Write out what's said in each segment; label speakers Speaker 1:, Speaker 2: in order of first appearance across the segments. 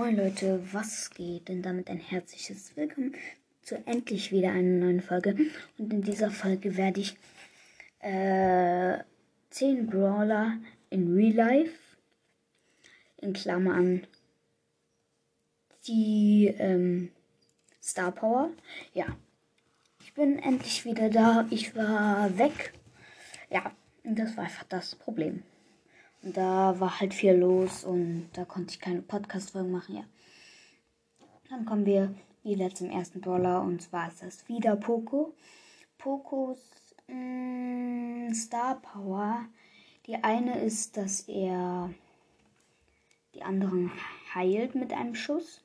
Speaker 1: Moin Leute, was geht? Und damit ein herzliches Willkommen zu endlich wieder einer neuen Folge. Und in dieser Folge werde ich äh, 10 Brawler in Real Life, in Klammern, die ähm, Star Power. Ja, ich bin endlich wieder da. Ich war weg. Ja, und das war einfach das Problem. Da war halt viel los und da konnte ich keine Podcast-Folgen machen, ja. Dann kommen wir wieder zum ersten Brawler und zwar ist das wieder Poco. Pocos mh, mm, Star Power. Die eine ist, dass er die anderen heilt mit einem Schuss.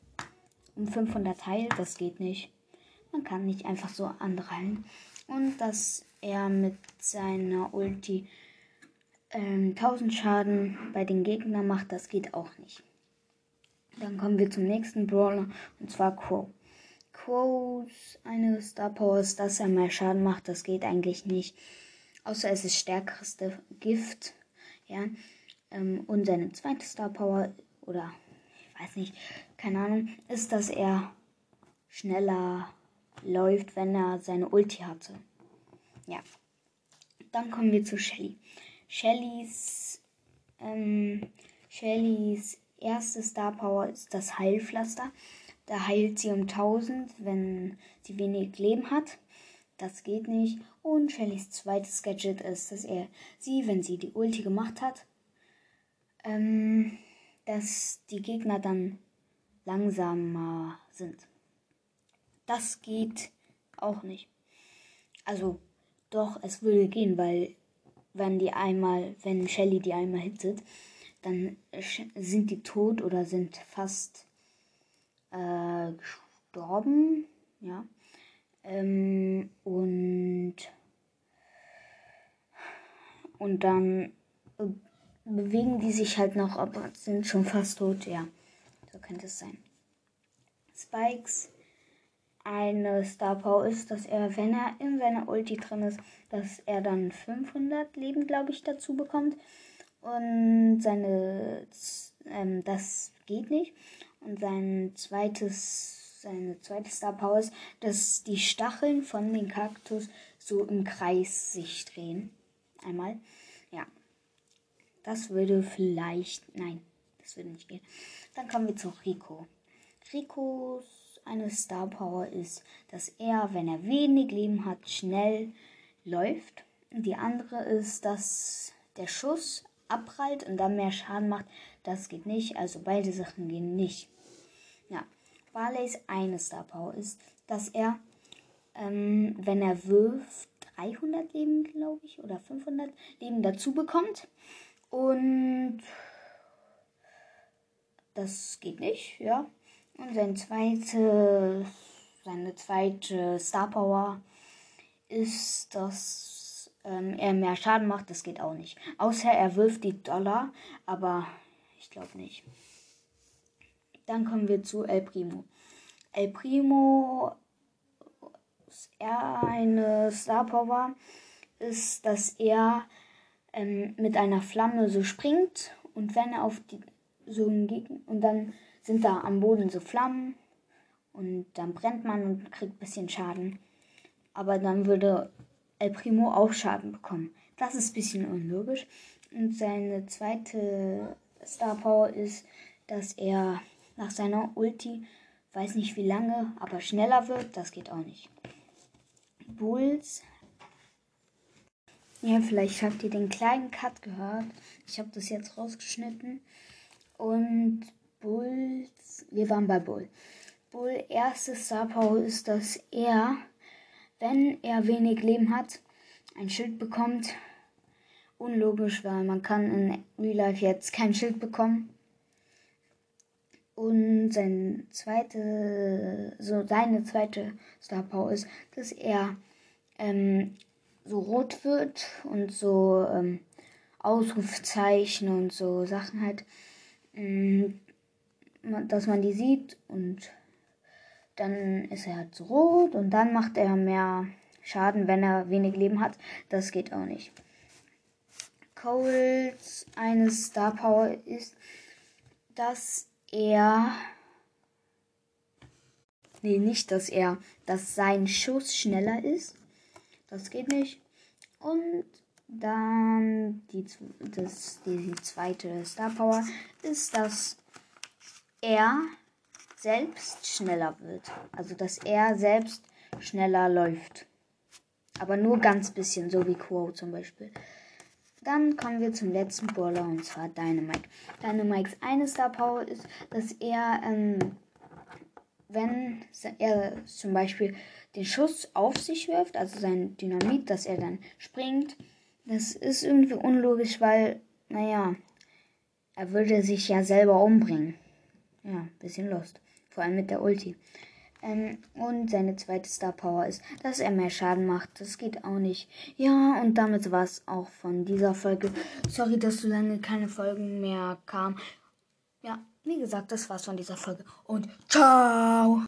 Speaker 1: Um 500 heilt, das geht nicht. Man kann nicht einfach so andere heilen. Und dass er mit seiner Ulti ähm, 1000 Schaden bei den Gegnern macht, das geht auch nicht. Dann kommen wir zum nächsten Brawler und zwar Crow. Crows eine Star Power ist, dass er mehr Schaden macht, das geht eigentlich nicht. Außer es ist stärkerste Gift. Ja. Ähm, und seine zweite Star Power, oder ich weiß nicht, keine Ahnung, ist, dass er schneller läuft, wenn er seine Ulti hatte. Ja. Dann kommen wir zu Shelly. Shellys, ähm, Shellys erste Star Power ist das Heilpflaster. Da heilt sie um 1000, wenn sie wenig Leben hat. Das geht nicht. Und Shellys zweites Gadget ist, dass er sie, wenn sie die Ulti gemacht hat, ähm, dass die Gegner dann langsamer sind. Das geht auch nicht. Also doch, es würde gehen, weil wenn die einmal, wenn Shelly die einmal hittet, dann sind die tot oder sind fast äh, gestorben. Ja. Ähm, und, und dann äh, bewegen die sich halt noch, aber sind schon fast tot. Ja, so könnte es sein. Spikes eine Star Power ist, dass er, wenn er in seiner Ulti drin ist, dass er dann 500 Leben, glaube ich, dazu bekommt. Und seine, ähm, das geht nicht. Und sein zweites, seine zweite Star Power ist, dass die Stacheln von den Kaktus so im Kreis sich drehen. Einmal. Ja. Das würde vielleicht, nein, das würde nicht gehen. Dann kommen wir zu Rico. Ricos eine Star Power ist, dass er, wenn er wenig Leben hat, schnell läuft. Die andere ist, dass der Schuss abprallt und dann mehr Schaden macht. Das geht nicht, also beide Sachen gehen nicht. Ja, Barleys eine Star Power ist, dass er, ähm, wenn er wirft, 300 Leben, glaube ich, oder 500 Leben dazu bekommt. Und das geht nicht, ja. Und sein zweite, seine zweite Star Power ist, dass ähm, er mehr Schaden macht. Das geht auch nicht. Außer er wirft die Dollar, aber ich glaube nicht. Dann kommen wir zu El Primo. El Primo er eine Star Power ist, dass er ähm, mit einer Flamme so springt und wenn er auf die so einen Gegner und dann sind da am Boden so Flammen und dann brennt man und kriegt ein bisschen Schaden. Aber dann würde El Primo auch Schaden bekommen. Das ist ein bisschen unlogisch. Und seine zweite Star Power ist, dass er nach seiner Ulti, weiß nicht wie lange, aber schneller wird. Das geht auch nicht. Bulls. Ja, vielleicht habt ihr den kleinen Cut gehört. Ich habe das jetzt rausgeschnitten. Und Bulls. Wir waren bei Bull. Bull erste Star Power ist, dass er, wenn er wenig Leben hat, ein Schild bekommt. Unlogisch, weil man kann in Real Life jetzt kein Schild bekommen. Und sein zweite, so seine zweite Star Power ist, dass er ähm, so rot wird und so ähm, Ausrufzeichen und so Sachen halt. Dass man die sieht und dann ist er halt so rot und dann macht er mehr Schaden, wenn er wenig Leben hat. Das geht auch nicht. Coles eine Star Power ist, dass er Nee, nicht, dass er, dass sein Schuss schneller ist. Das geht nicht. Und dann die, das, die, zweite Star Power ist, dass er selbst schneller wird. Also dass er selbst schneller läuft. Aber nur ganz bisschen, so wie Quo zum Beispiel. Dann kommen wir zum letzten Brawler und zwar Dynamite. Dynamites eine Star Power ist, dass er, ähm, wenn er zum Beispiel den Schuss auf sich wirft, also sein Dynamit, dass er dann springt, das ist irgendwie unlogisch, weil, naja, er würde sich ja selber umbringen. Ja, bisschen lost. Vor allem mit der Ulti. Ähm, und seine zweite Star Power ist, dass er mehr Schaden macht. Das geht auch nicht. Ja, und damit war es auch von dieser Folge. Sorry, dass so lange keine Folgen mehr kamen. Ja, wie gesagt, das war's von dieser Folge. Und ciao!